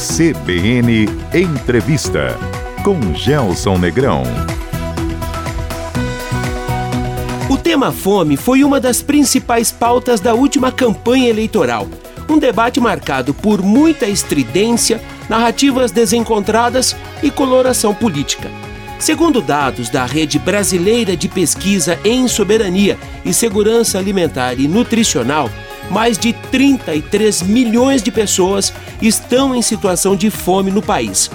CBN Entrevista com Gelson Negrão. O tema fome foi uma das principais pautas da última campanha eleitoral. Um debate marcado por muita estridência, narrativas desencontradas e coloração política. Segundo dados da Rede Brasileira de Pesquisa em Soberania e Segurança Alimentar e Nutricional, mais de 33 milhões de pessoas estão em situação de fome no país.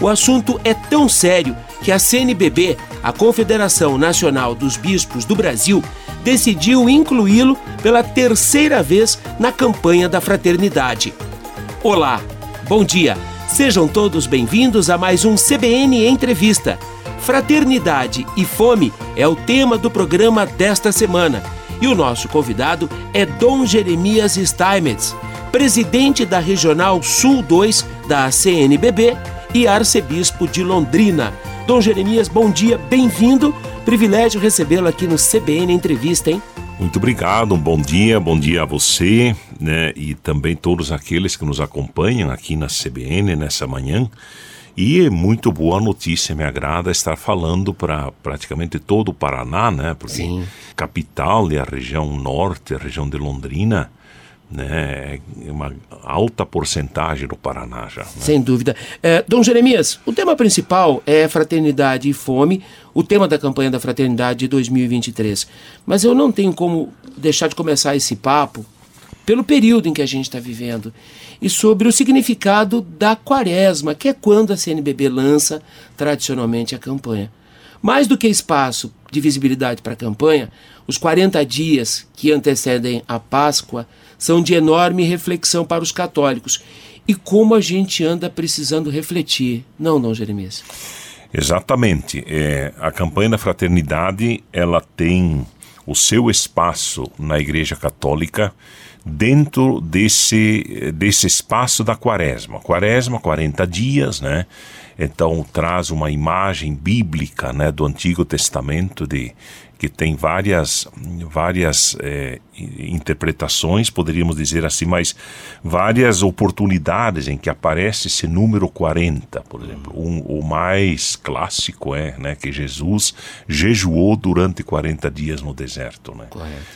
O assunto é tão sério que a CNBB, a Confederação Nacional dos Bispos do Brasil, decidiu incluí-lo pela terceira vez na campanha da fraternidade. Olá, bom dia. Sejam todos bem-vindos a mais um CBN Entrevista. Fraternidade e fome é o tema do programa desta semana e o nosso convidado é Dom Jeremias Steinmetz, presidente da Regional Sul 2 da CNBB e arcebispo de Londrina. Dom Jeremias, bom dia, bem-vindo. Privilégio recebê-lo aqui no CBN Entrevista, hein? Muito obrigado, um bom dia, bom dia a você, né, e também todos aqueles que nos acompanham aqui na CBN nessa manhã. E é muito boa notícia, me agrada estar falando para praticamente todo o Paraná, né? Porque Sim. capital e a região norte, a região de Londrina, né? É uma alta porcentagem do Paraná já. Né? Sem dúvida. É, Dom Jeremias, o tema principal é fraternidade e fome, o tema da campanha da fraternidade de 2023. Mas eu não tenho como deixar de começar esse papo pelo período em que a gente está vivendo e sobre o significado da quaresma, que é quando a CNBB lança tradicionalmente a campanha. Mais do que espaço de visibilidade para a campanha, os 40 dias que antecedem a Páscoa são de enorme reflexão para os católicos. E como a gente anda precisando refletir, não, não, Jeremias? Exatamente. É, a campanha da fraternidade ela tem o seu espaço na Igreja Católica dentro desse, desse espaço da quaresma. Quaresma, 40 dias, né? Então traz uma imagem bíblica né, do Antigo Testamento de que tem várias, várias é, interpretações, poderíamos dizer assim, mas várias oportunidades em que aparece esse número 40, por exemplo. Um, o mais clássico é né, que Jesus jejuou durante 40 dias no deserto. Né?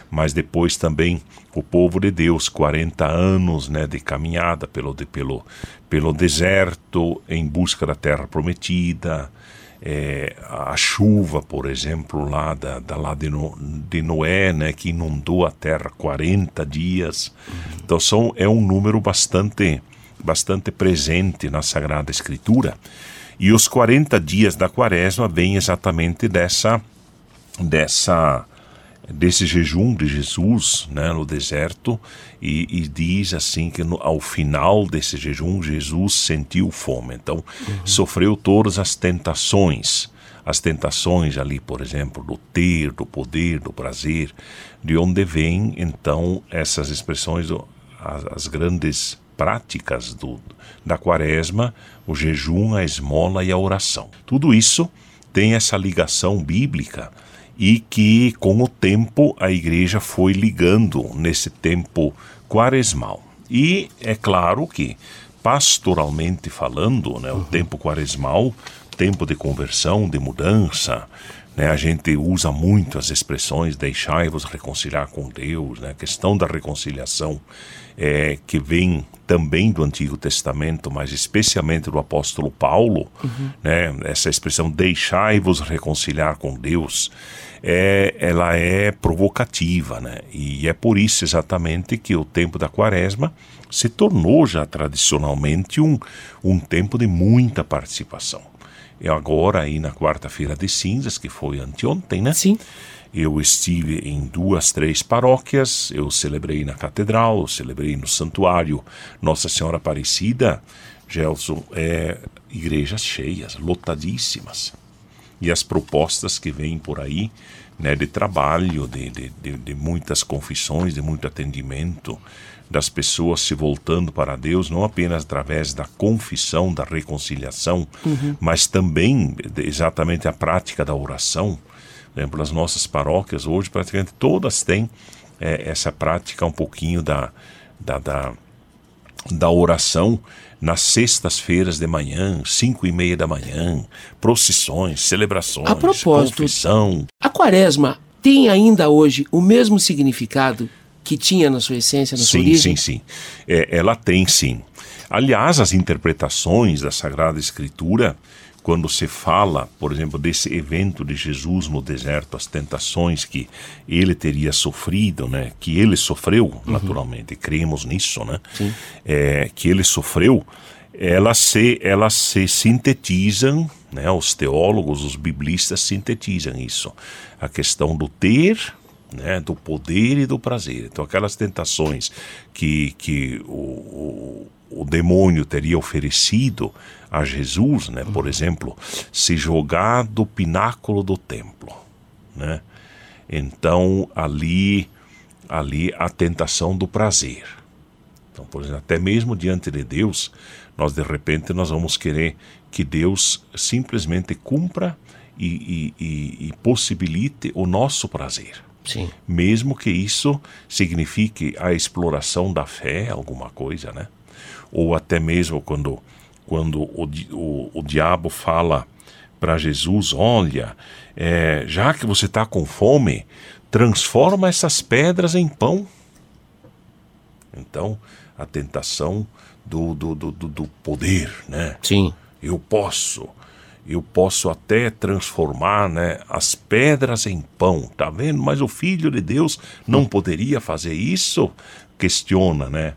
Mas depois também o povo de Deus, 40 anos né, de caminhada pelo, de, pelo, pelo deserto em busca da terra prometida é, a chuva, por exemplo, lá, da, da lá de, no, de, Noé, né, que inundou a terra 40 dias. Então são, é um número bastante, bastante presente na Sagrada Escritura. E os 40 dias da quaresma vêm exatamente dessa, dessa desse jejum de Jesus né, no deserto e, e diz assim que no, ao final desse jejum Jesus sentiu fome, então uhum. sofreu todas as tentações, as tentações ali, por exemplo, do ter, do poder, do prazer, de onde vêm então essas expressões, as, as grandes práticas do, da quaresma, o jejum, a esmola e a oração. Tudo isso tem essa ligação bíblica e que com o tempo a igreja foi ligando nesse tempo quaresmal. E é claro que pastoralmente falando, né, o uhum. tempo quaresmal, tempo de conversão, de mudança, né, a gente usa muito as expressões deixai-vos reconciliar com Deus, né, a questão da reconciliação é, que vem também do Antigo Testamento, mas especialmente do apóstolo Paulo, uhum. né, essa expressão deixai-vos reconciliar com Deus, é, ela é provocativa, né? E é por isso exatamente que o tempo da quaresma se tornou já tradicionalmente um, um tempo de muita participação. E agora aí na quarta-feira de cinzas, que foi anteontem, né? Sim. Eu estive em duas, três paróquias, eu celebrei na catedral, eu celebrei no santuário Nossa Senhora Aparecida. Gelson, é, igrejas cheias, lotadíssimas e as propostas que vêm por aí, né, de trabalho, de, de, de, de muitas confissões, de muito atendimento, das pessoas se voltando para Deus, não apenas através da confissão, da reconciliação, uhum. mas também exatamente a prática da oração. Exemplo, as nossas paróquias hoje praticamente todas têm é, essa prática um pouquinho da, da, da da oração nas sextas-feiras de manhã, cinco e meia da manhã, procissões, celebrações, A propósito, confissão. A quaresma tem ainda hoje o mesmo significado que tinha na sua essência, na sua Sim, origem? sim, sim. É, ela tem sim. Aliás, as interpretações da Sagrada Escritura, quando se fala, por exemplo, desse evento de Jesus no deserto, as tentações que ele teria sofrido, né? Que ele sofreu, naturalmente, cremos nisso, né? É, que ele sofreu, elas se, elas se sintetizam, né? Os teólogos, os biblistas sintetizam isso. A questão do ter, né, do poder e do prazer. Então, aquelas tentações que, que o, o, o demônio teria oferecido a Jesus, né, por exemplo, se jogar do pináculo do templo, né? Então, ali, ali a tentação do prazer. Então, por exemplo, até mesmo diante de Deus, nós de repente nós vamos querer que Deus simplesmente cumpra e, e, e, e possibilite o nosso prazer Sim. mesmo que isso signifique a exploração da fé, alguma coisa, né? Ou até mesmo quando, quando o, o, o diabo fala para Jesus: Olha, é, já que você está com fome, transforma essas pedras em pão. Então, a tentação do, do, do, do- do poder, né? Sim. eu posso, eu posso até transformar né, as pedras em pão, tá vendo? Mas o Filho de Deus não poderia fazer isso? Questiona, né,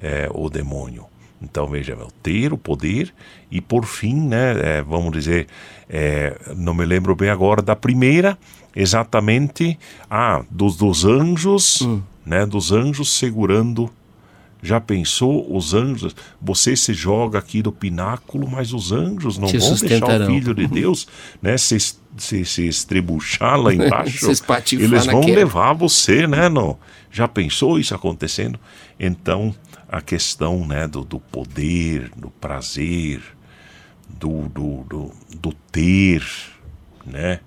é, o demônio. Então veja, meu, ter o poder e por fim, né, é, vamos dizer, é, não me lembro bem agora da primeira, exatamente, ah, dos, dos anjos, né, dos anjos segurando já pensou os anjos? Você se joga aqui do pináculo, mas os anjos não Te vão deixar o filho de Deus, né? Se, se, se estrebuchar lá embaixo, eles vão queda. levar você, né? No, já pensou isso acontecendo? Então a questão, né, do, do poder, do prazer, do, do, do, do ter, né?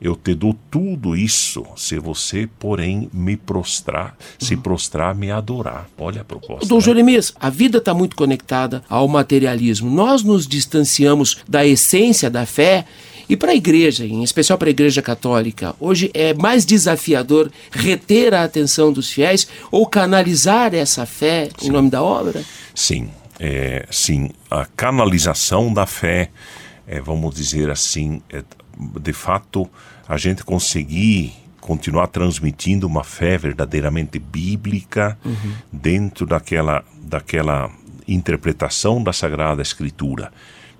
Eu te dou tudo isso se você, porém, me prostrar, se prostrar, me adorar. Olha a proposta. Dom né? Jeremias, a vida está muito conectada ao materialismo. Nós nos distanciamos da essência da fé e para a igreja, em especial para a igreja católica, hoje é mais desafiador reter a atenção dos fiéis ou canalizar essa fé em nome da obra? Sim, é, sim, a canalização da fé, é, vamos dizer assim, é, de fato, a gente conseguir continuar transmitindo uma fé verdadeiramente bíblica dentro daquela, daquela interpretação da Sagrada Escritura,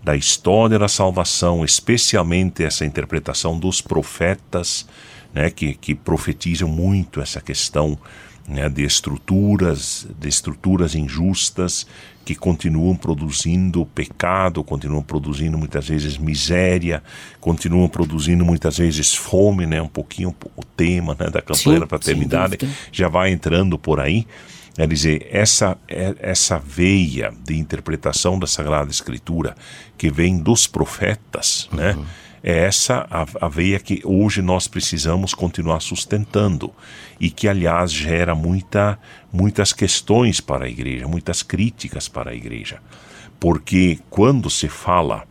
da história da salvação, especialmente essa interpretação dos profetas, né, que, que profetizam muito essa questão né, de estruturas, de estruturas injustas que continuam produzindo pecado, continuam produzindo muitas vezes miséria, continuam produzindo muitas vezes fome, né, um pouquinho o tema né, da campanha da dúvida. já vai entrando por aí. Quer dizer, essa, é- essa veia de interpretação da Sagrada Escritura que vem dos profetas, né? É essa a, a veia que hoje nós precisamos continuar sustentando e que, aliás, gera muita, muitas questões para a igreja, muitas críticas para a igreja. Porque quando se fala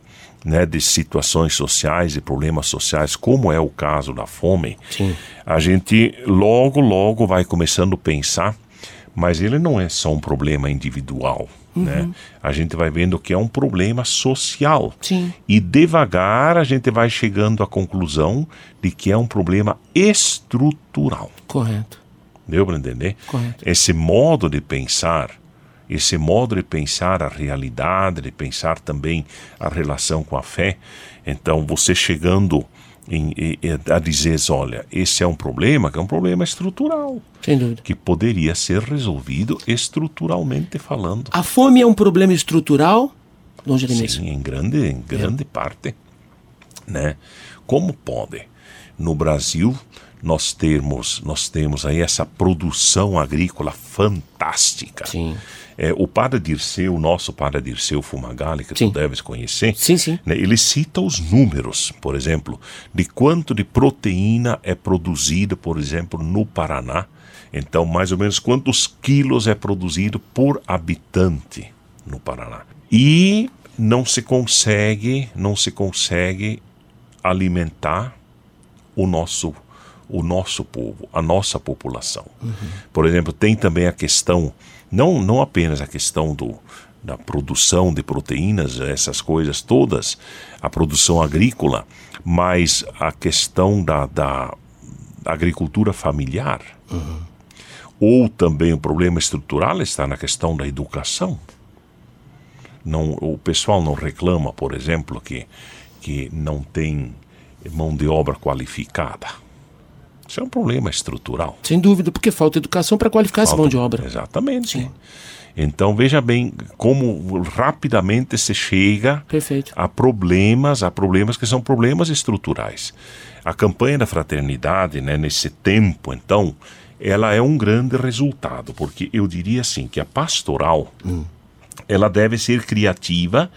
né, de situações sociais e problemas sociais, como é o caso da fome, Sim. a gente logo, logo vai começando a pensar, mas ele não é só um problema individual. Né? A gente vai vendo que é um problema social. Sim. E devagar a gente vai chegando à conclusão de que é um problema estrutural. Correto. Deu para entender? Correto. Esse modo de pensar, esse modo de pensar a realidade, de pensar também a relação com a fé. Então, você chegando em- em- a dizer, olha, esse é um problema que é um problema estrutural, Sem dúvida. que poderia ser resolvido estruturalmente falando. A fome é um problema estrutural, Dom Jeremias? Sim, em grande, em grande parte. Né? Como pode no Brasil nós termos, nós temos aí essa produção agrícola fantástica. Sim. É, o padre Dirceu, o nosso padre Dirceu Fumagalli, que Sim. tu deves conhecer, Sim, sim. né, ele cita os números, por exemplo, de quanto de proteína é produzida, por exemplo, no Paraná, Então, mais ou menos quantos quilos é produzido por habitante no Paraná. E não se consegue, não se consegue alimentar o nosso o nosso povo, a nossa população. Uhum. Por exemplo, tem também a questão, não, não apenas a questão do, da produção de proteínas, essas coisas todas, a produção agrícola, mas a questão da, da agricultura familiar. Uhum. Ou também o problema estrutural está na questão da educação. Não, o pessoal não reclama, por exemplo, que, que não tem mão de obra qualificada. Isso é um problema estrutural. Sem dúvida, porque falta educação para qualificar falta, essa mão de obra. Exatamente. Sim. Então veja bem como rapidamente se chega Perfeito. a problemas, a problemas que são problemas estruturais. A campanha da fraternidade, né, nesse tempo, então, ela é um grande resultado, porque eu diria assim que a pastoral hum. ela deve ser criativa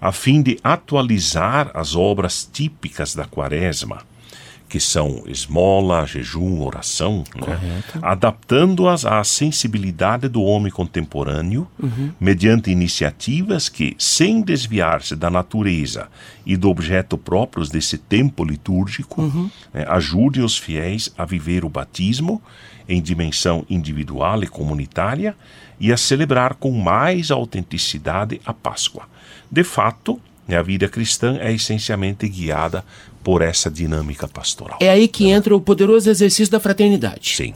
a fim de atualizar as obras típicas da quaresma que são esmola, jejum, oração, né? adaptando-as à sensibilidade do homem contemporâneo, uhum. mediante iniciativas que, sem desviar-se da natureza e do objeto próprios desse tempo litúrgico, uhum. né, ajudem os fiéis a viver o batismo em dimensão individual e comunitária e a celebrar com mais autenticidade a Páscoa. De fato, a vida cristã é essencialmente guiada por essa dinâmica pastoral. É aí que entra o poderoso exercício da fraternidade. Sim.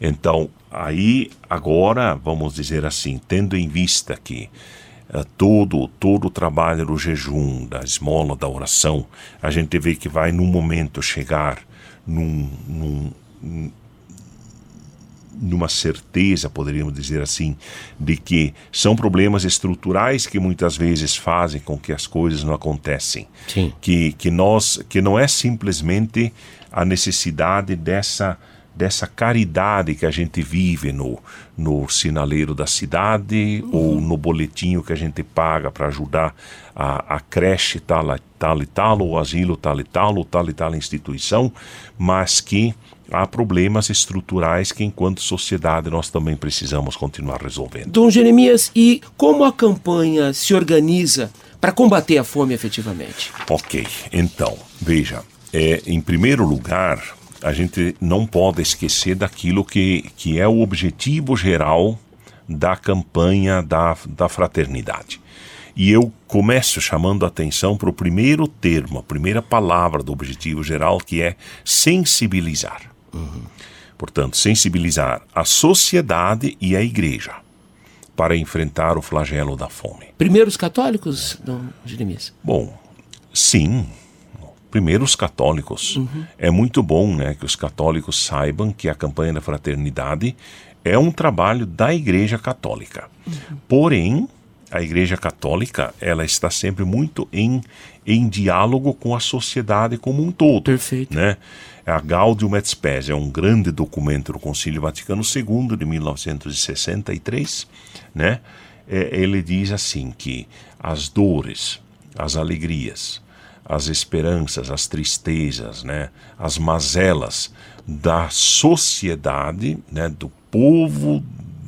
Então, aí, agora, vamos dizer assim, tendo em vista que uh, todo, todo o trabalho do jejum, da esmola, da oração, a gente vê que vai num momento chegar num, num numa certeza, poderíamos dizer assim, de que são problemas estruturais que muitas vezes fazem com que as coisas não acontecem. Sim. Que, que nós que não é simplesmente a necessidade dessa dessa caridade que a gente vive no, no sinaleiro da cidade uhum. ou no boletinho que a gente paga para ajudar a, a creche tal, tal e tal, ou o asilo tal e tal, ou tal e tal instituição, mas que há problemas estruturais que, enquanto sociedade, nós também precisamos continuar resolvendo. Dom Jeremias, e como a campanha se organiza para combater a fome efetivamente? Ok, então, veja, é, em primeiro lugar, a gente não pode esquecer daquilo que, que é o objetivo geral da campanha da, da fraternidade. E eu começo chamando a atenção para o primeiro termo, a primeira palavra do objetivo geral, que é sensibilizar. Uhum. Portanto, sensibilizar a sociedade e a igreja para enfrentar o flagelo da fome. Primeiro os católicos, Dom Jeremias? Bom, sim. Primeiro os católicos. Uhum. É muito bom né, que os católicos saibam que a campanha da fraternidade é um trabalho da Igreja Católica. Uhum. Porém, a Igreja Católica ela está sempre muito em, em diálogo com a sociedade como um todo. Perfeito. Né? A Gaudium et Spes é um grande documento do Concílio Vaticano II de 1963. Né? É, ele diz assim que as dores, as alegrias, as esperanças, as tristezas, né? as mazelas da sociedade, né? do povo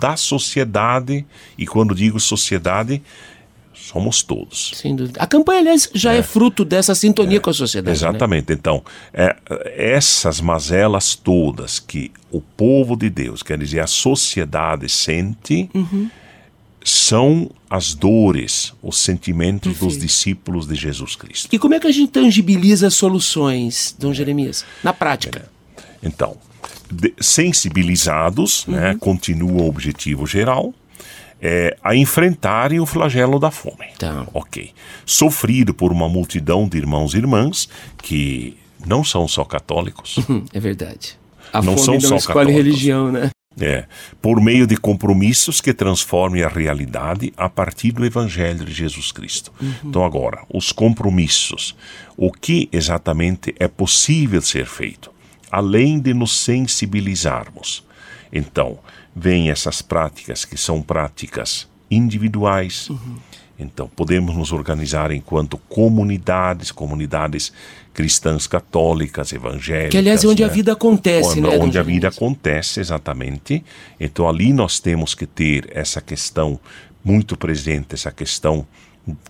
da sociedade, e quando digo sociedade, somos todos. Sem dúvida. A campanha, aliás, já é, é fruto dessa sintonia é, com a sociedade. Né? Exatamente. Né? Então, é, essas mazelas todas que o povo de Deus, quer dizer, a sociedade sente, uhum. são as dores, os sentimentos Perfeito. dos discípulos de Jesus Cristo. E como é que a gente tangibiliza soluções, Dom Jeremias, na prática? Então, sensibilizados, né, uhum. né, continua o objetivo geral, é, a enfrentarem o flagelo da fome. Tá. Ok. Sofrido por uma multidão de irmãos e irmãs que não são só católicos. É verdade. A não são não só escolhe católicos. religião, né? É, por meio de compromissos que transformem a realidade a partir do Evangelho de Jesus Cristo. Uhum. Então, agora, os compromissos. O que exatamente é possível ser feito? Além de nos sensibilizarmos. Então, vêm essas práticas que são práticas individuais, uhum. Então, podemos nos organizar enquanto comunidades, comunidades cristãs católicas, evangélicas. Que, aliás, é onde né? a vida acontece, onde, né? Onde a vida acontece, exatamente. Então, ali nós temos que ter essa questão muito presente, essa questão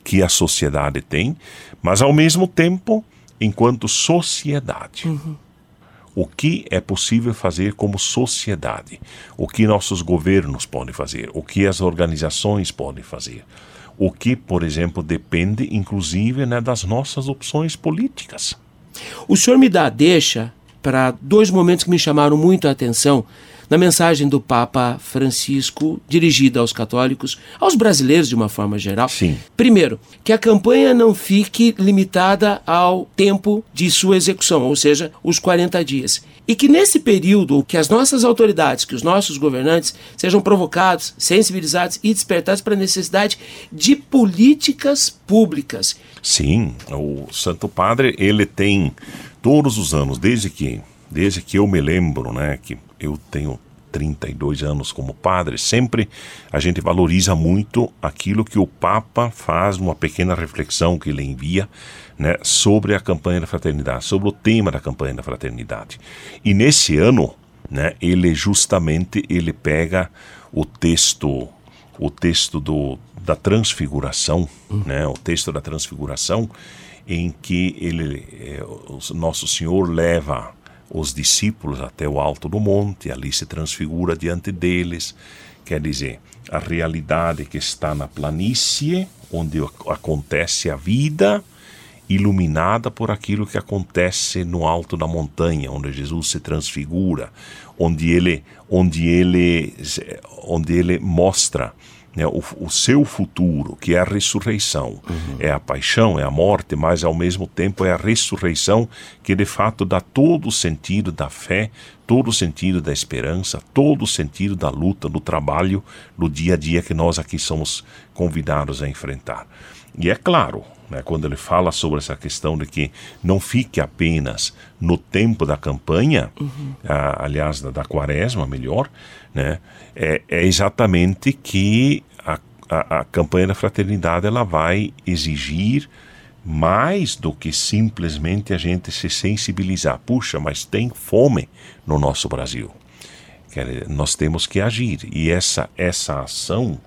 que a sociedade tem, mas, ao mesmo tempo, enquanto sociedade. Uhum. O que é possível fazer como sociedade? O que nossos governos podem fazer? O que as organizações podem fazer? o que, por exemplo, depende inclusive né, das nossas opções políticas. O senhor me dá deixa para dois momentos que me chamaram muito a atenção na mensagem do Papa Francisco dirigida aos católicos, aos brasileiros de uma forma geral. Sim. Primeiro, que a campanha não fique limitada ao tempo de sua execução, ou seja, os 40 dias. E que nesse período, que as nossas autoridades, que os nossos governantes sejam provocados, sensibilizados e despertados para a necessidade de políticas públicas. Sim, o Santo Padre, ele tem todos os anos, desde que, desde que eu me lembro, né, que eu tenho 32 anos como padre, sempre a gente valoriza muito aquilo que o Papa faz numa pequena reflexão que ele envia né, sobre a campanha da fraternidade, sobre o tema da campanha da fraternidade. E nesse ano, né, ele justamente ele pega o texto o texto do, da transfiguração, né, o texto da transfiguração em que ele é, o nosso Senhor leva os discípulos até o alto do monte, ali se transfigura diante deles. Quer dizer, a realidade que está na planície, onde acontece a vida, iluminada por aquilo que acontece no alto da montanha, onde Jesus se transfigura, onde ele, onde ele, onde ele mostra né, o, o, seu futuro, que é a ressurreição. Uhum. É a paixão, é a morte, mas ao mesmo tempo é a ressurreição que de fato dá todo o sentido da fé, todo o sentido da esperança, todo o sentido da luta, do trabalho, do dia a dia que nós aqui somos convidados a enfrentar. E é claro, né, quando ele fala sobre essa questão de que não fique apenas no tempo da campanha, uhum. aliás, da, da, quaresma, melhor, né, é, é exatamente que a, a, a, campanha da fraternidade ela vai exigir mais do que simplesmente a gente se sensibilizar. Puxa, mas tem fome no nosso Brasil. Nós temos que agir. E essa, essa ação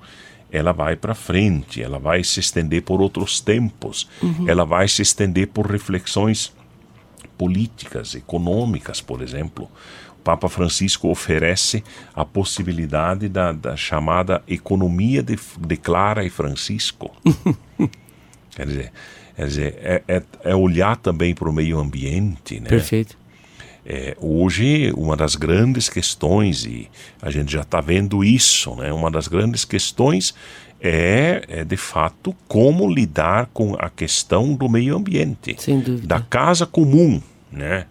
ela vai para frente, ela vai se estender por outros tempos, uhum. ela vai se estender por reflexões políticas, econômicas, por exemplo. O Papa Francisco oferece a possibilidade da, da chamada economia de, de Clara e Francisco. quer dizer, quer dizer é, é, é olhar também para o meio ambiente. Né? Perfeito. É, hoje, uma das grandes questões, e a gente já está vendo isso, né? uma das grandes questões é, é, de fato, como lidar com a questão do meio ambiente, da casa comum. Né?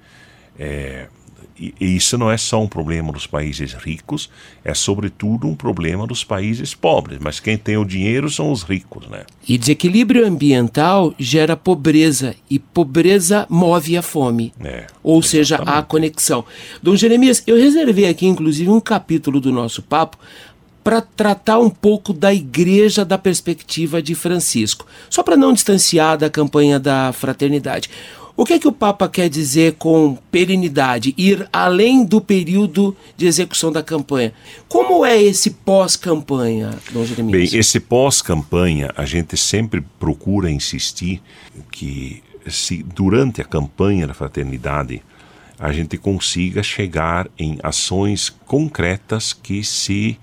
É, e, isso não é só um problema dos países ricos, é sobretudo um problema dos países pobres. Mas quem tem o dinheiro são os ricos, né? E desequilíbrio ambiental gera pobreza e pobreza move a fome. É, ou exatamente. seja, a conexão. Dom Jeremias, eu reservei aqui inclusive um capítulo do nosso papo para tratar um pouco da igreja da perspectiva de Francisco, só para não distanciar da campanha da fraternidade. O que é que o Papa quer dizer com perenidade, ir além do período de execução da campanha? Como é esse pós-campanha, Dom Jeremias? Bem, esse pós-campanha, a gente sempre procura insistir que se durante a campanha da fraternidade a gente consiga chegar em ações concretas que se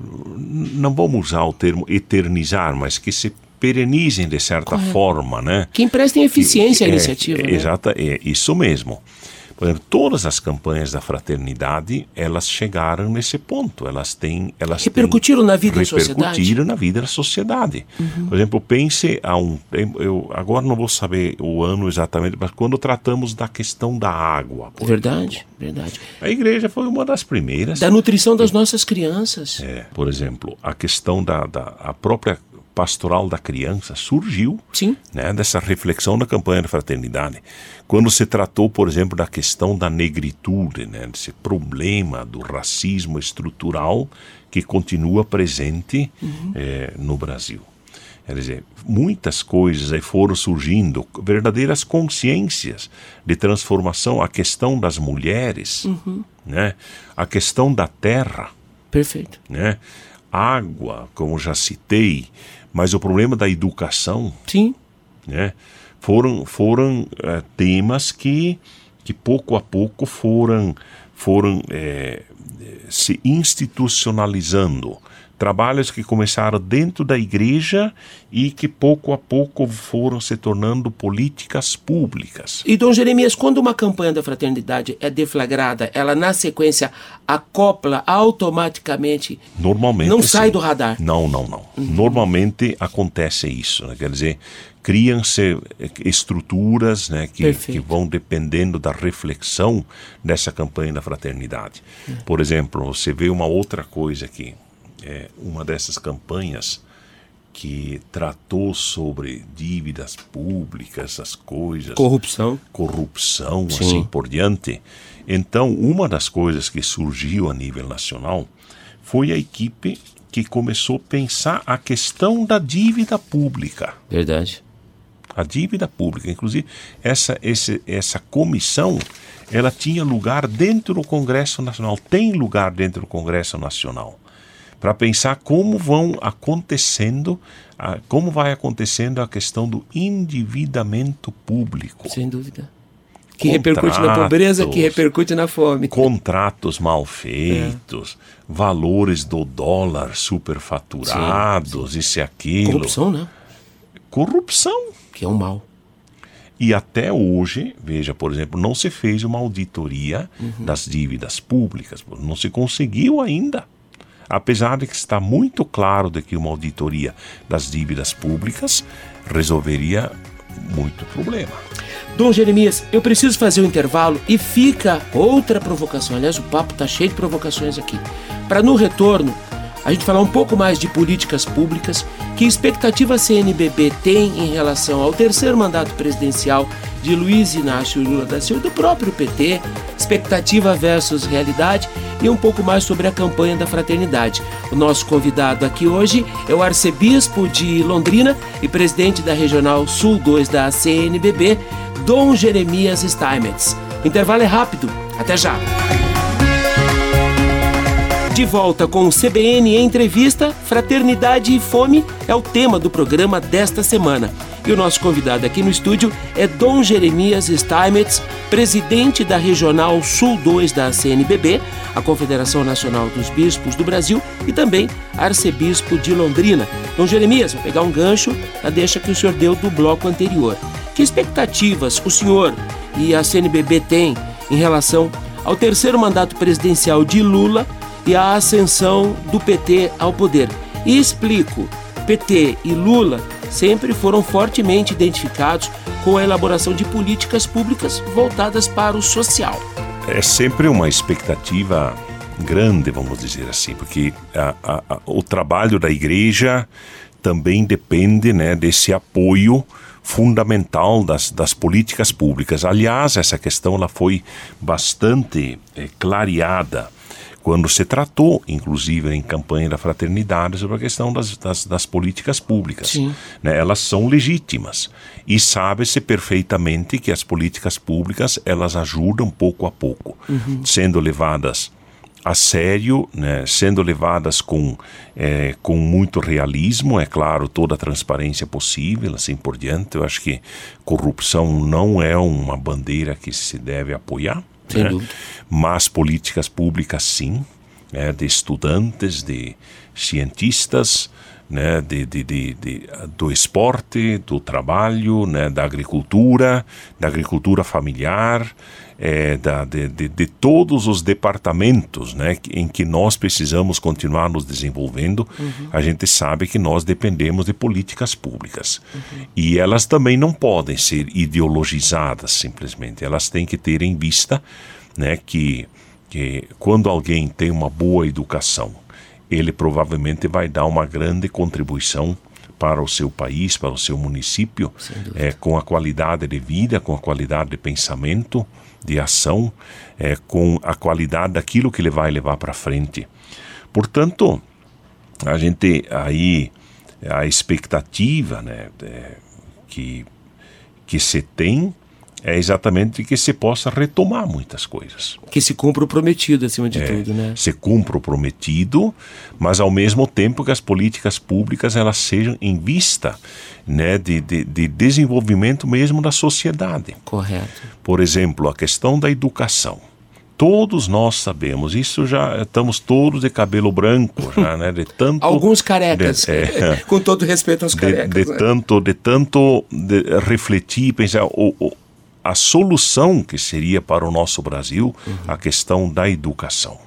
não vamos usar o termo eternizar, mas que se perenizem de certa Correto. forma, né? Que emprestem eficiência à é, iniciativa. É, né? Exato, é isso mesmo. Por exemplo, todas as campanhas da fraternidade, elas chegaram nesse ponto. Elas têm, elas repercutiram têm, na vida da sociedade. Repercutiram na vida da sociedade. Uhum. Por exemplo, pense a um, eu agora não vou saber o ano exatamente, mas quando tratamos da questão da água. Verdade, exemplo, verdade. A igreja foi uma das primeiras. Da nutrição das nossas crianças. É, por exemplo, a questão da, da a própria pastoral da criança surgiu Sim. Né, dessa reflexão da campanha da fraternidade. Quando se tratou, por exemplo, da questão da negritude, né, desse problema do racismo estrutural que continua presente uhum. é, no Brasil. Quer dizer, muitas coisas aí foram surgindo, verdadeiras consciências de transformação. A questão das mulheres, Uhum. né? a questão da terra, Perfeito. né? água, como já citei, mas o problema da educação, Sim. né? foram, foram eh, temas que, que pouco a pouco foram, foram eh, se institucionalizando. Trabalhos que começaram dentro da igreja e que pouco a pouco foram se tornando políticas públicas. E, Dom Jeremias, quando uma campanha da fraternidade é deflagrada, ela na sequência acopla automaticamente. Normalmente. Não sai sim. do radar. Não, não, não. Normalmente acontece isso. Né? Quer dizer, criam-se eh, estruturas né, que, que vão dependendo da reflexão dessa campanha da fraternidade. Por exemplo, você vê uma outra coisa aqui. É, uma dessas campanhas que tratou sobre dívidas públicas, essas coisas Corrupção. corrupção, Sim. assim por diante. Então, uma das coisas que surgiu a nível nacional foi a equipe que começou a pensar a questão da dívida pública. Verdade. A dívida pública, inclusive, essa, esse, essa comissão, ela tinha lugar dentro do Congresso Nacional, tem lugar dentro do Congresso Nacional, para pensar como vão acontecendo, a, como vai acontecendo a questão do endividamento público. Sem dúvida. Que repercute na pobreza, que repercute na fome. contratos mal feitos, valores do dólar superfaturados, isso e aquilo. Corrupção, né? Corrupção. Que é um mal. E até hoje, veja, por exemplo, não se fez uma auditoria das dívidas públicas, não se conseguiu ainda. Apesar de que está muito claro de que uma auditoria das dívidas públicas resolveria muito problema. Dom Jeremias, eu preciso fazer o intervalo e fica outra provocação. Aliás, o papo tá cheio de provocações aqui. Para no retorno a gente falar um pouco mais de políticas públicas, que expectativa a CNBB tem em relação ao terceiro mandato presidencial de Luiz Inácio Lula da Silva e do próprio PT, expectativa versus realidade e um pouco mais sobre a campanha da fraternidade. O nosso convidado aqui hoje é o arcebispo de Londrina e presidente da Regional Sul 2 da CNBB, Dom Jeremias Steinmetz. O intervalo é rápido. Até já! De volta com o CBN entrevista, Fraternidade e Fome é o tema do programa desta semana. E o nosso convidado aqui no estúdio é Dom Jeremias Steinmetz, presidente da Regional Sul 2 da CNBB, a Confederação Nacional dos Bispos do Brasil, e também arcebispo de Londrina. Dom Jeremias, vou pegar um gancho da deixa que o senhor deu do bloco anterior. Que expectativas o senhor e a CNBB têm em relação ao terceiro mandato presidencial de Lula e a ascensão do PT ao poder. E explico: PT e Lula sempre foram fortemente identificados com a elaboração de políticas públicas voltadas para o social. É sempre uma expectativa grande, vamos dizer assim, porque a, a, a, o trabalho da igreja também depende né, desse apoio fundamental das, das políticas públicas. Aliás, essa questão ela foi bastante é, clareada quando se tratou, inclusive em campanha da fraternidade, sobre a questão das, das, das políticas públicas. Né? Elas são legítimas e sabe-se perfeitamente que as políticas públicas elas ajudam pouco a pouco, sendo levadas a sério, né? sendo levadas com, é, com muito realismo, é claro, toda a transparência possível, assim por diante. Eu acho que corrupção não é uma bandeira que se deve apoiar. Sem né? dúvida. mas políticas públicas sim, né, de estudantes, de cientistas, né, de, de, de, de- do esporte, do trabalho, né, da agricultura, da agricultura familiar, eh, da, de, de, de todos os departamentos né, em que nós precisamos continuar nos desenvolvendo, a gente sabe que nós dependemos de políticas públicas. E elas também não podem ser ideologizadas simplesmente, elas têm que ter em vista né, que, que quando alguém tem uma boa educação, ele provavelmente vai dar uma grande contribuição para o seu país, para o seu município, é, com a qualidade de vida, com a qualidade de pensamento, de ação, é, com a qualidade daquilo que ele vai levar para frente. Portanto, a gente aí a expectativa né, que, que se tem é exatamente que se possa retomar muitas coisas. Que se cumpra o prometido, acima de é, tudo, né? Se cumpra o prometido, mas ao mesmo tempo que as políticas públicas elas sejam em vista né, de, de, de desenvolvimento mesmo da sociedade. Correto. Por exemplo, a questão da educação. Todos nós sabemos, isso já estamos todos de cabelo branco, já, né? De tanto alguns carecas, de, é, com todo respeito aos carecas, de, de né? tanto, de tanto de refletir, pensar o, o, a solução que seria para o nosso Brasil uhum. a questão da educação.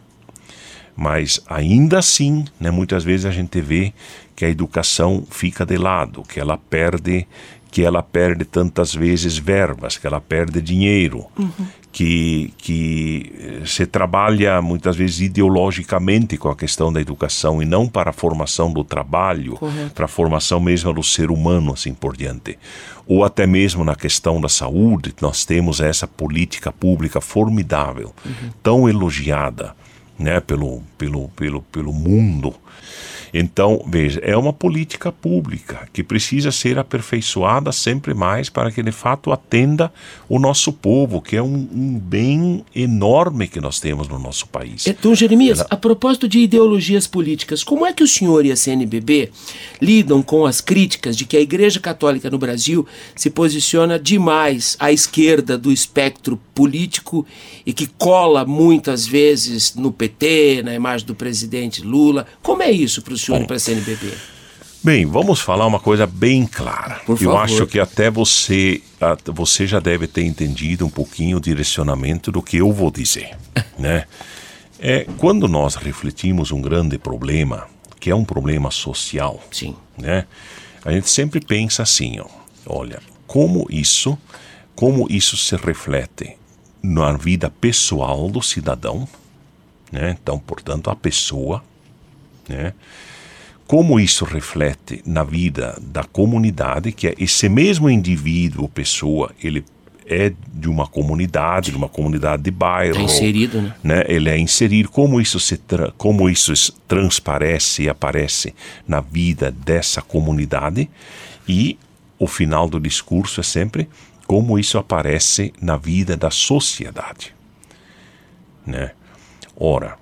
Mas ainda assim, né, muitas vezes a gente vê que a educação fica de lado, que ela perde, que ela perde tantas vezes verbas, que ela perde dinheiro, uhum. Que, que se trabalha muitas vezes ideologicamente com a questão da educação e não para a formação do trabalho, Correto. para a formação mesmo do ser humano, assim por diante ou até mesmo na questão da saúde, nós temos essa política pública formidável, uhum. tão elogiada né, pelo, pelo, pelo, pelo mundo então, veja, é uma política pública que precisa ser aperfeiçoada sempre mais para que de fato atenda o nosso povo, que é um, um bem enorme que nós temos no nosso país. Então, Jeremias, Ela... a propósito de ideologias políticas, como é que o senhor e a CNBB lidam com as críticas de que a Igreja Católica no Brasil se posiciona demais à esquerda do espectro político e que cola muitas vezes no PT, na imagem do presidente Lula? Como é isso para o senhor Bom, e para a CNBB? Bem, vamos falar uma coisa bem clara. Por Eu favor. acho que até você, você já deve ter entendido um pouquinho o direcionamento do que eu vou dizer, né? É quando nós refletimos um grande problema, que é um problema social, Sim. né? A gente sempre pensa assim, ó, olha, como isso, como isso se reflete na vida pessoal do cidadão, né? Então, portanto, a pessoa, né? como isso reflete na vida da comunidade, que é esse mesmo indivíduo, pessoa, ele é de uma comunidade, de uma comunidade de bairro. É inserido, né? né? Ele é inserido. Como isso, se como isso transparece e aparece na vida dessa comunidade. E o final do discurso é sempre como isso aparece na vida da sociedade. Né? Ora,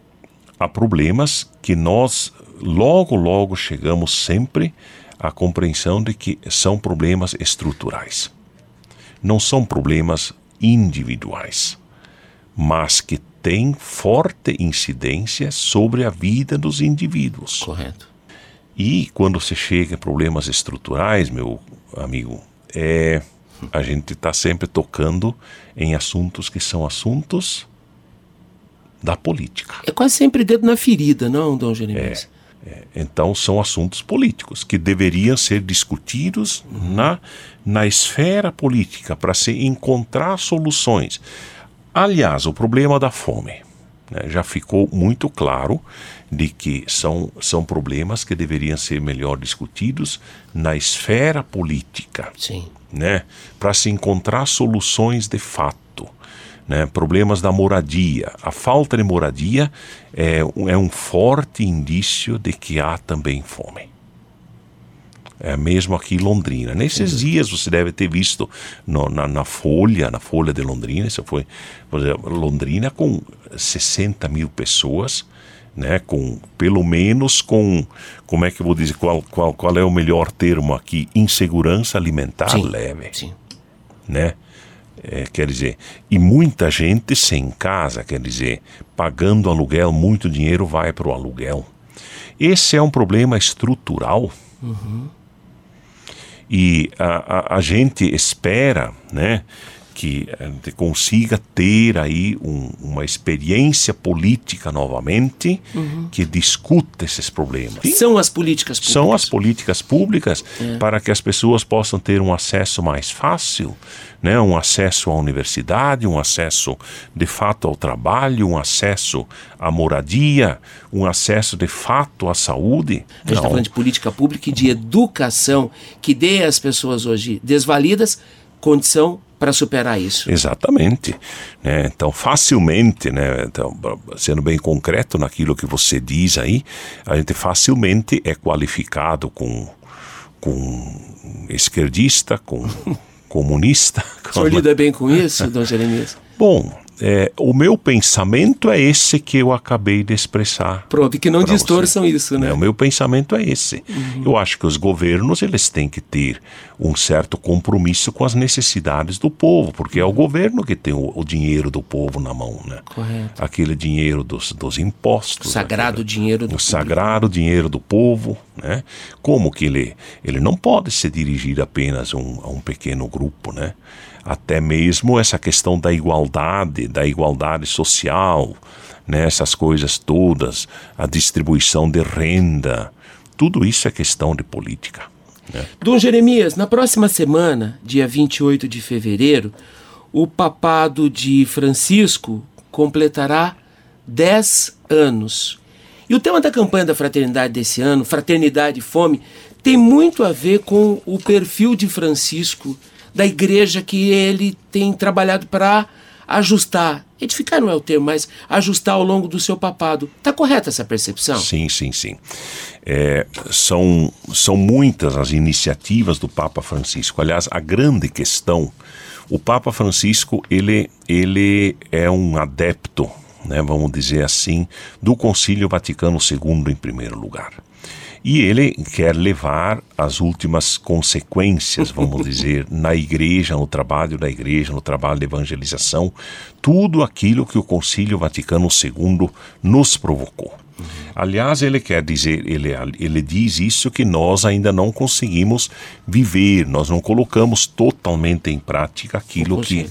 há problemas que nós logo, logo chegamos sempre à compreensão de que são problemas estruturais. Não são problemas individuais, mas que têm forte incidência sobre a vida dos indivíduos. Correto. E quando se chega a problemas estruturais, meu amigo, é, a gente está sempre tocando em assuntos que são assuntos da política. É quase sempre dedo na ferida, não, Dom Jeremias? É. É, então, são assuntos políticos que deveriam ser discutidos na, na esfera política para se encontrar soluções. Aliás, o problema da fome né, já ficou muito claro de que são, são problemas que deveriam ser melhor discutidos na esfera política. Sim. Né, para se encontrar soluções de fato né, problemas da moradia. A falta de moradia é, é um forte indício de que há também fome. É mesmo aqui em Londrina. Nesses uhum. dias você deve ter visto no, na, na, Folha, na Folha de Londrina, isso foi, Londrina com 60 mil pessoas, né, com pelo menos com, como é que eu vou dizer, qual, qual, qual é o melhor termo aqui? Insegurança alimentar sim, leve. Sim. Né? É, quer dizer, e muita gente sem casa, quer dizer, pagando aluguel, muito dinheiro vai para o aluguel. Esse é um problema estrutural. Uhum. E a, a, a, gente espera, né, que a gente consiga ter aí um, uma experiência política novamente uhum. que discuta esses problemas. São as políticas públicas. São as políticas públicas é. para que as pessoas possam ter um acesso mais fácil, né? um acesso à universidade, um acesso de fato ao trabalho, um acesso à moradia, um acesso de fato à saúde. A gente está falando de política pública e de educação que dê às pessoas hoje desvalidas condição para superar isso. Exatamente. Né? Então, facilmente, né? então, sendo bem concreto naquilo que você diz aí, a gente facilmente é qualificado com com esquerdista, com comunista. O senhor lida bem com isso, Dom Jeremias? Bom, é, o meu pensamento é esse que eu acabei de expressar. Pronto, e que não distorçam você. isso, né? É, o meu pensamento é esse. Uhum. Eu acho que os governos eles têm que ter um certo compromisso com as necessidades do povo, porque é o governo que tem o, o dinheiro do povo na mão, né? Correto. Aquele dinheiro dos, dos impostos. O sagrado aquele, dinheiro do O sagrado dinheiro do povo, né? Como que ele, ele não pode se dirigir apenas um, a um pequeno grupo, né? Até mesmo essa questão da igualdade, da igualdade social, né, essas coisas todas, a distribuição de renda, tudo isso é questão de política. Né? Dom Jeremias, na próxima semana, dia 28 de fevereiro, o papado de Francisco completará 10 anos. E o tema da campanha da fraternidade desse ano, Fraternidade e Fome, tem muito a ver com o perfil de Francisco da igreja que ele tem trabalhado para ajustar. Edificar não é o termo, mas ajustar ao longo do seu papado. Está correta essa percepção? Sim, sim, sim. É, são, são muitas as iniciativas do Papa Francisco. Aliás, a grande questão, o Papa Francisco ele, ele é um adepto, né, vamos dizer assim, do Concílio Vaticano II em primeiro lugar. E ele quer levar as últimas consequências, vamos dizer, na igreja, no trabalho da igreja, no trabalho de evangelização, tudo aquilo que o Concílio Vaticano II nos provocou. Uhum. Aliás, ele quer dizer, ele, ele diz isso que nós ainda não conseguimos viver, nós não colocamos totalmente em prática aquilo que,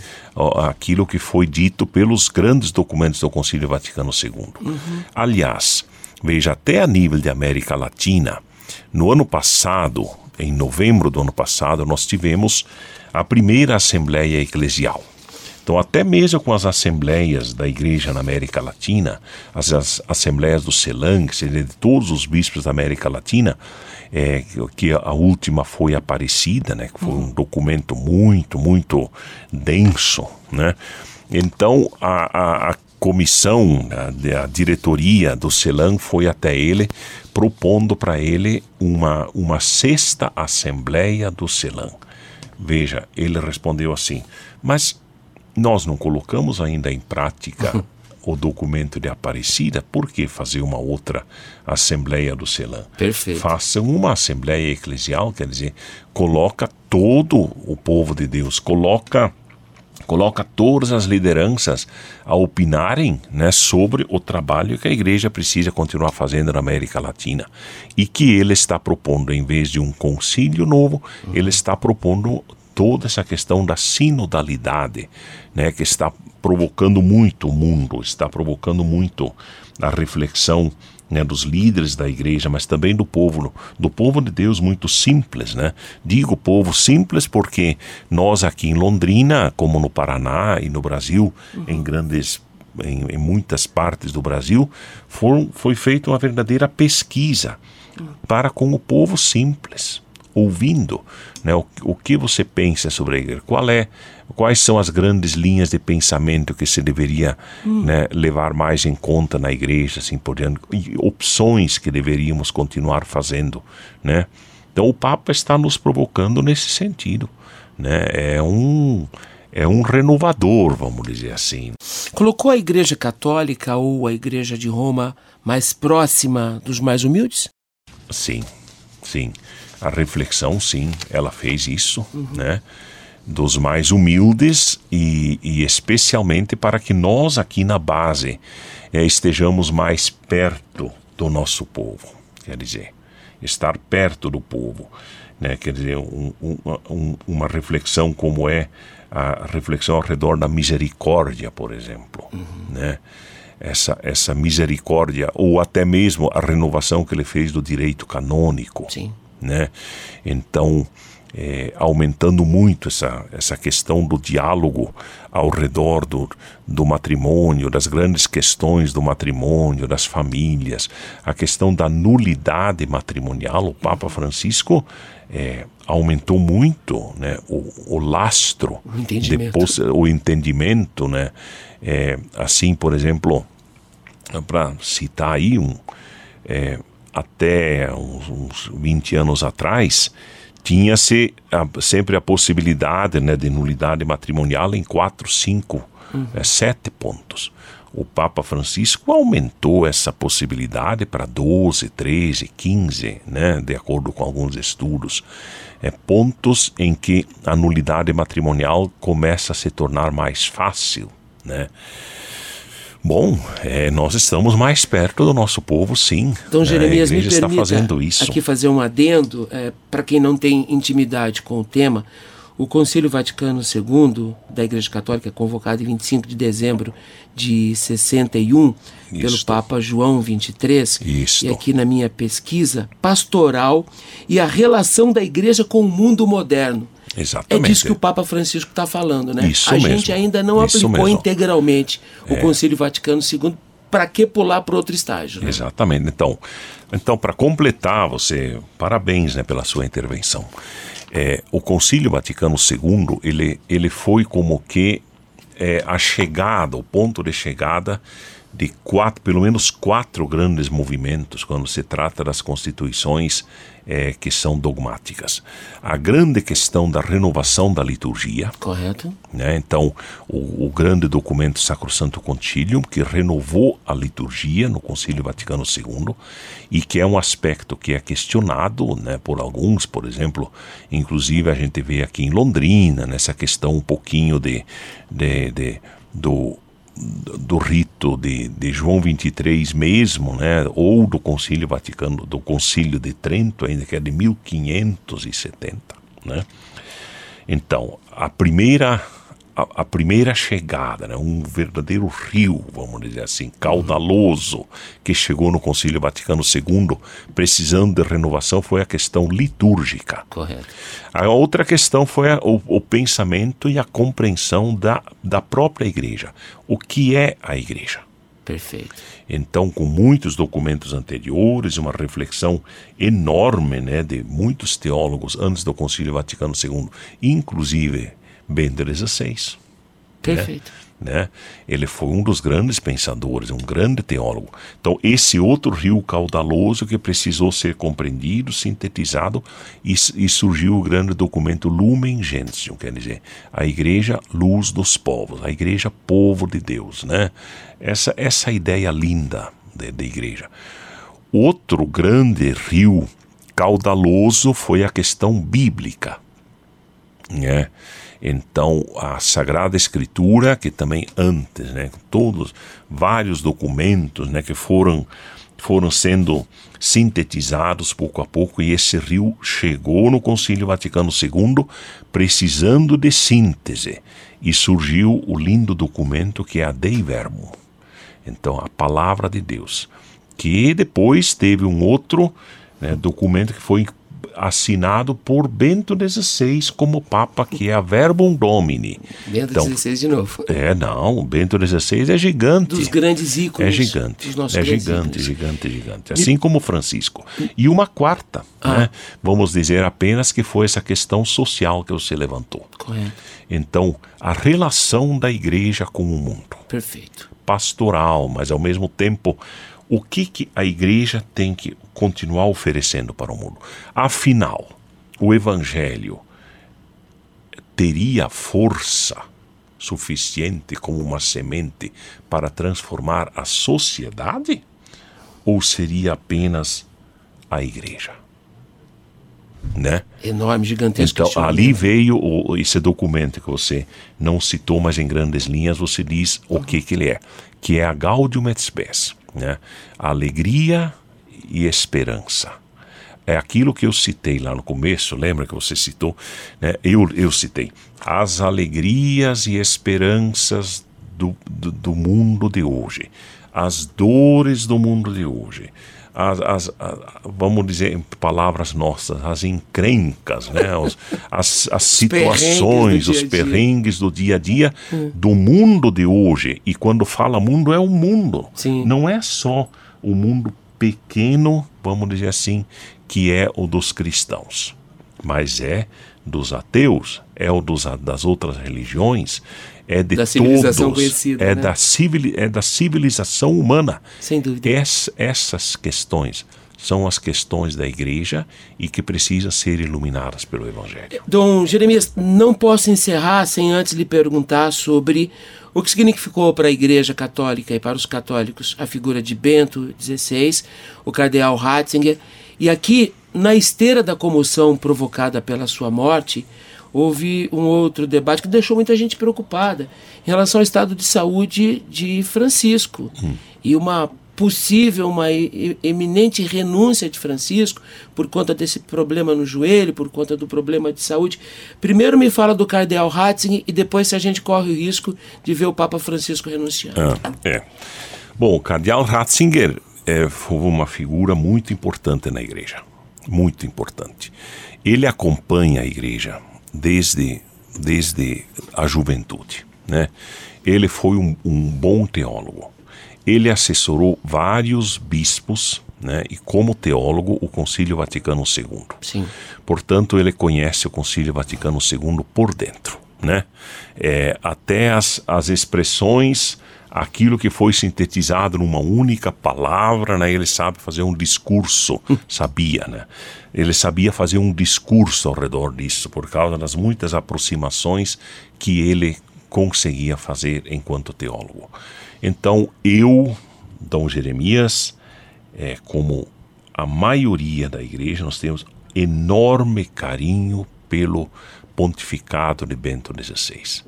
aquilo que foi dito pelos grandes documentos do Concílio Vaticano II. Uhum. Aliás, Veja, até a nível de América Latina, no ano passado, em novembro do ano passado, nós tivemos a primeira Assembleia Eclesial. Então, até mesmo com as assembleias da igreja na América Latina, as, as assembleias do CELAM, que seria de todos os bispos da América Latina, é, que a última foi Aparecida, né, que foi um documento muito, muito denso, né? Então, a, a, a comissão, a, a diretoria do CELAM foi até ele, propondo para ele uma, uma sexta assembleia do CELAM. Veja, ele respondeu assim: Mas nós não colocamos ainda em prática o documento de Aparecida, por que fazer uma outra assembleia do CELAM? Perfeito. Façam uma assembleia eclesial, quer dizer, coloca todo o povo de Deus, coloca coloca todas as lideranças a opinarem né, sobre o trabalho que a igreja precisa continuar fazendo na América Latina. E que ele está propondo, em vez de um concílio novo, ele está propondo toda essa questão da sinodalidade, né, que está provocando muito o mundo, está provocando muito a reflexão né, dos líderes da igreja, mas também do povo, do povo de Deus muito simples, né? Digo povo simples porque nós aqui em Londrina, como no Paraná e no Brasil, uhum. em grandes em, em, muitas partes do Brasil, foi feita uma verdadeira pesquisa uhum. para com o povo simples, ouvindo né, o, o que você pensa sobre a igreja, qual é quais são as grandes linhas de pensamento que se deveria hum. né, levar mais em conta na igreja, assim por diante, e opções que deveríamos continuar fazendo, né? Então o Papa está nos provocando nesse sentido, né? É um é um renovador, vamos dizer assim. Colocou a Igreja Católica ou a Igreja de Roma mais próxima dos mais humildes? Sim, sim. A reflexão, sim, ela fez isso, uhum. né? Dos mais humildes e, e, especialmente para que nós aqui na base é, estejamos mais perto do nosso povo, quer dizer, estar perto do povo, né? quer dizer, um, um, uma reflexão como é a reflexão ao redor da misericórdia, por exemplo, uhum. né? Essa, essa misericórdia, ou até mesmo a renovação que ele fez do direito canônico. Sim. Né? Então, é, aumentando muito essa, essa questão do diálogo ao redor do, do matrimônio, das grandes questões do matrimônio, das famílias, a questão da nulidade matrimonial. O Papa Francisco é, aumentou muito né, o, o lastro, o entendimento, depois, o entendimento né, é, assim, por exemplo, para citar aí um, é, até uns, uns 20 anos atrás, tinha-se sempre a possibilidade né, de nulidade matrimonial em quatro, cinco, uhum. é, sete pontos. O Papa Francisco aumentou essa possibilidade para 12, 13, 15, né, de acordo com alguns estudos. É, pontos em que a nulidade matrimonial começa a se tornar mais fácil. Né? Bom, é, nós estamos mais perto do nosso povo, sim. Então, Jeremias, é, me permita está fazendo isso. aqui fazer um adendo, é, para quem não tem intimidade com o tema, o Concílio Vaticano II da Igreja Católica, convocado em 25 de dezembro de 61 pelo Papa João 23, Isto. e aqui na minha pesquisa, pastoral e a relação da Igreja com o mundo moderno. Exatamente. É disso que o Papa Francisco está falando, né? Isso a mesmo. gente ainda não Isso aplicou mesmo. integralmente o É. Concílio Vaticano II. Para que pular para outro estágio? Né? Exatamente. Então, então para completar, você, parabéns né, pela sua intervenção. É, o Concílio Vaticano II, ele, ele foi como que é, a chegada, o ponto de chegada de quatro, pelo menos quatro grandes movimentos quando se trata das constituições é, que são dogmáticas. A grande questão da renovação da liturgia, Correto? né? Então, o, o grande documento Sacrosanto Concilium, que renovou a liturgia no Concílio Vaticano II, e que é um aspecto que é questionado né, por alguns, por exemplo, inclusive a gente vê aqui em Londrina, nessa questão um pouquinho de, de, de do, do rito de, de João 23 mesmo, né, ou do Concílio Vaticano, do Concílio de Trento, ainda que é de 1570, né? Então, a primeira a, a primeira chegada, né, um verdadeiro rio, vamos dizer assim, caudaloso, que chegou no Concílio Vaticano II, precisando de renovação, foi a questão litúrgica. Correto. A outra questão foi a- o, o pensamento e a compreensão da, da própria igreja. O que é a igreja? Perfeito. Então, com muitos documentos anteriores, uma reflexão enorme né, de muitos teólogos antes do Concílio Vaticano II, inclusive Bento XVI. Perfeito. Né? Ele foi um dos grandes pensadores, um grande teólogo. Então, esse outro rio caudaloso que precisou ser compreendido, sintetizado, e, e surgiu o grande documento Lumen Gentium, quer dizer, a igreja luz dos povos, a igreja povo de Deus. Né? Essa, essa ideia linda de, de igreja. Outro grande rio caudaloso foi a questão bíblica né? Então, a Sagrada Escritura, que também antes, né, todos vários documentos, né, que foram foram sendo sintetizados pouco a pouco e esse rio chegou no Concílio Vaticano II precisando de síntese e surgiu o lindo documento que é a Dei Verbum. Então, a palavra de Deus, que depois teve um outro né, documento que foi assinado por Bento XVI como Papa, que é a Verbum Domini. Bento Então, 16 de novo. É, não, Bento XVI é gigante. Dos grandes ícones. É gigante, é gigante, ícones. gigante, gigante. Assim como Francisco. E uma quarta, Ah. né? vamos dizer apenas que foi essa questão social que você levantou. Correto. Então, a relação da igreja com o mundo Perfeito. pastoral, mas ao mesmo tempo o que, que a igreja tem que continuar oferecendo para o mundo. Afinal, o evangelho teria força suficiente como uma semente para transformar a sociedade? Ou seria apenas a igreja? Né? Enorme, gigantesco. Então, ali veio o- esse documento que você não citou, mas em grandes linhas você diz o que, que ele é, que é a Gaudium et Spes, né? alegria e esperança. É aquilo que eu citei lá no começo, lembra que você citou? Né? Eu, eu citei. As alegrias e esperanças do, do, do mundo de hoje, as dores do mundo de hoje, as, as- a- vamos dizer em palavras nossas, as encrencas, né? Os- as, as perrengues situações, do os dia a dia. perrengues do dia a dia do mundo de hoje. E quando fala mundo, é o mundo. Sim. Não é só o mundo pequeno, vamos dizer assim, que é o dos cristãos, mas é dos ateus, é o dos, das outras religiões, é de Da civilização todos, conhecida, é, né? da civili, é da civilização humana. Sem dúvida. Ess- essas questões são as questões da igreja e que precisam ser iluminadas pelo Evangelho. Dom Jeremias, não posso encerrar sem antes lhe perguntar sobre o que significou para a Igreja Católica e para os católicos a figura de Bento XVI, o cardeal Ratzinger, e aqui, na esteira da comoção provocada pela sua morte, houve um outro debate que deixou muita gente preocupada em relação ao estado de saúde de Francisco hum. e uma possível, uma eminente renúncia de Francisco por conta desse problema no joelho, por conta do problema de saúde. Primeiro me fala do cardeal Ratzinger e depois se a gente corre o risco de ver o Papa Francisco renunciando. Ah, é. Bom, o cardeal Ratzinger é, foi uma figura muito importante na igreja, muito importante. Ele acompanha a igreja desde, desde a juventude, né? Ele foi um, um bom teólogo ele assessorou vários bispos né, e, como teólogo, o Concílio Vaticano II. Sim. Portanto, ele conhece o Concílio Vaticano II por dentro. Né? É, até as, as expressões, aquilo que foi sintetizado numa única palavra, né, ele sabe fazer um discurso, sabia, né? Ele sabia fazer um discurso ao redor disso, por causa das muitas aproximações que ele conseguia fazer enquanto teólogo. Então eu, Dom Jeremias, é, como a maioria da igreja, nós temos enorme carinho pelo pontificado de Bento XVI.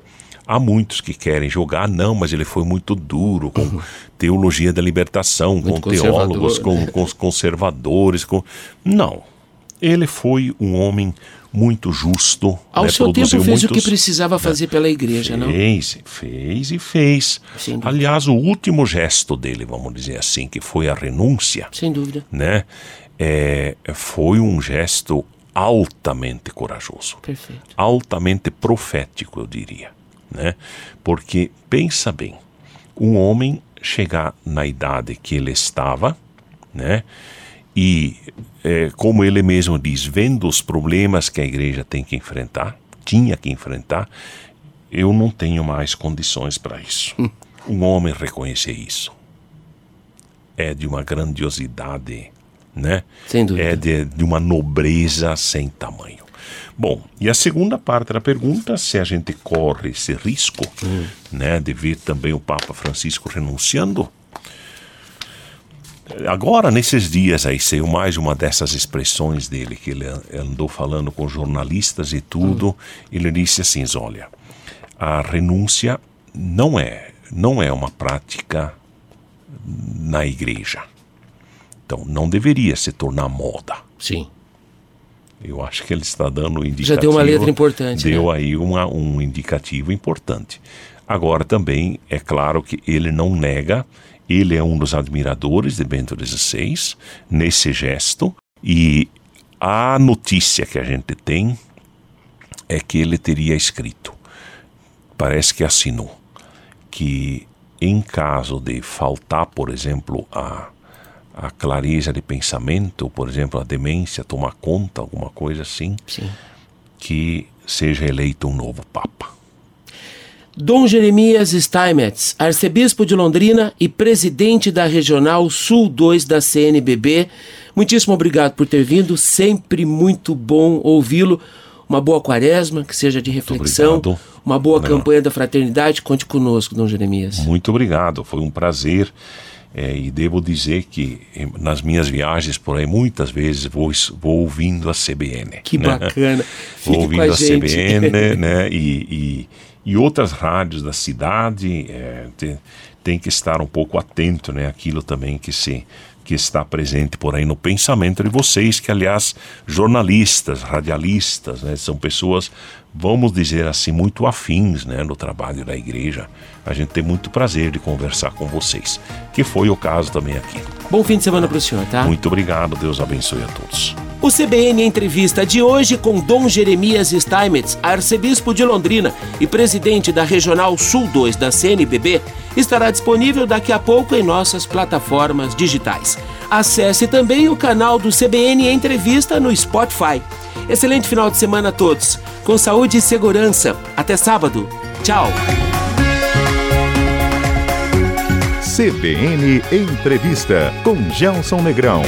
Há muitos que querem jogar, não, mas ele foi muito duro com uhum. teologia da libertação, muito com teólogos, com, com conservadores. Com... Não. Ele foi um homem muito justo. Ao né, seu tempo fez muitos, o que precisava né, fazer pela igreja, fez, não? Fez, fez e fez. Aliás, o último gesto dele, vamos dizer assim, que foi a renúncia. Sem dúvida. Né? É, foi um gesto altamente corajoso. Perfeito. Altamente profético, eu diria. Né? Porque, pensa bem, um homem chegar na idade que ele estava, né? E, é, como ele mesmo diz, vendo os problemas que a igreja tem que enfrentar, tinha que enfrentar, eu não tenho mais condições para isso. Hum. Um homem reconhecer isso é de uma grandiosidade, né? Sem dúvida. É de, de uma nobreza sem tamanho. Bom, e a segunda parte da pergunta, se a gente corre esse risco, hum. né, de ver também o Papa Francisco renunciando, Agora, nesses dias aí, saiu mais uma dessas expressões dele, que ele andou falando com jornalistas e tudo. Hum. Ele disse assim: olha, a renúncia não é, não é uma prática na igreja. Então, não deveria se tornar moda. Sim. Eu acho que ele está dando um indicativo. Já deu uma letra importante. Deu né? aí uma, um indicativo importante. Agora, também é claro que ele não nega ele é um dos admiradores de Bento XVI nesse gesto e a notícia que a gente tem é que ele teria escrito, parece que assinou, que em caso de faltar, por exemplo, a, a clareza de pensamento, por exemplo, a demência tomar conta, alguma coisa assim, Sim. que seja eleito um novo Papa. Dom Jeremias Steinmetz, arcebispo de Londrina e presidente da Regional Sul 2 da CNBB, muitíssimo obrigado por ter vindo, sempre muito bom ouvi-lo. Uma boa quaresma, que seja de reflexão, uma boa Não. campanha da fraternidade. Conte conosco, Dom Jeremias. Muito obrigado, foi um prazer. É, e devo dizer que nas minhas viagens por aí, muitas vezes vou, vou ouvindo a CBN. Que né? bacana. vou ouvindo a, a CBN, né? E, e, e outras rádios da cidade é, tem, tem, que estar um pouco atento, né? Aquilo também que se que está presente por aí no pensamento de vocês, que aliás jornalistas, radialistas, né, são pessoas, vamos dizer assim, muito afins, né, no trabalho da igreja. A gente tem muito prazer de conversar com vocês, que foi o caso também aqui. Bom fim de semana para o senhor, tá? Muito obrigado, Deus abençoe a todos. O CBN Entrevista de hoje com Dom Jeremias Steinmetz, arcebispo de Londrina e presidente da Regional Sul 2 da CNBB, estará disponível daqui a pouco em nossas plataformas digitais. Acesse também o canal do CBN Entrevista no Spotify. Excelente final de semana a todos. Com saúde e segurança. Até sábado. Tchau. CBN Entrevista com Gelson Negrão.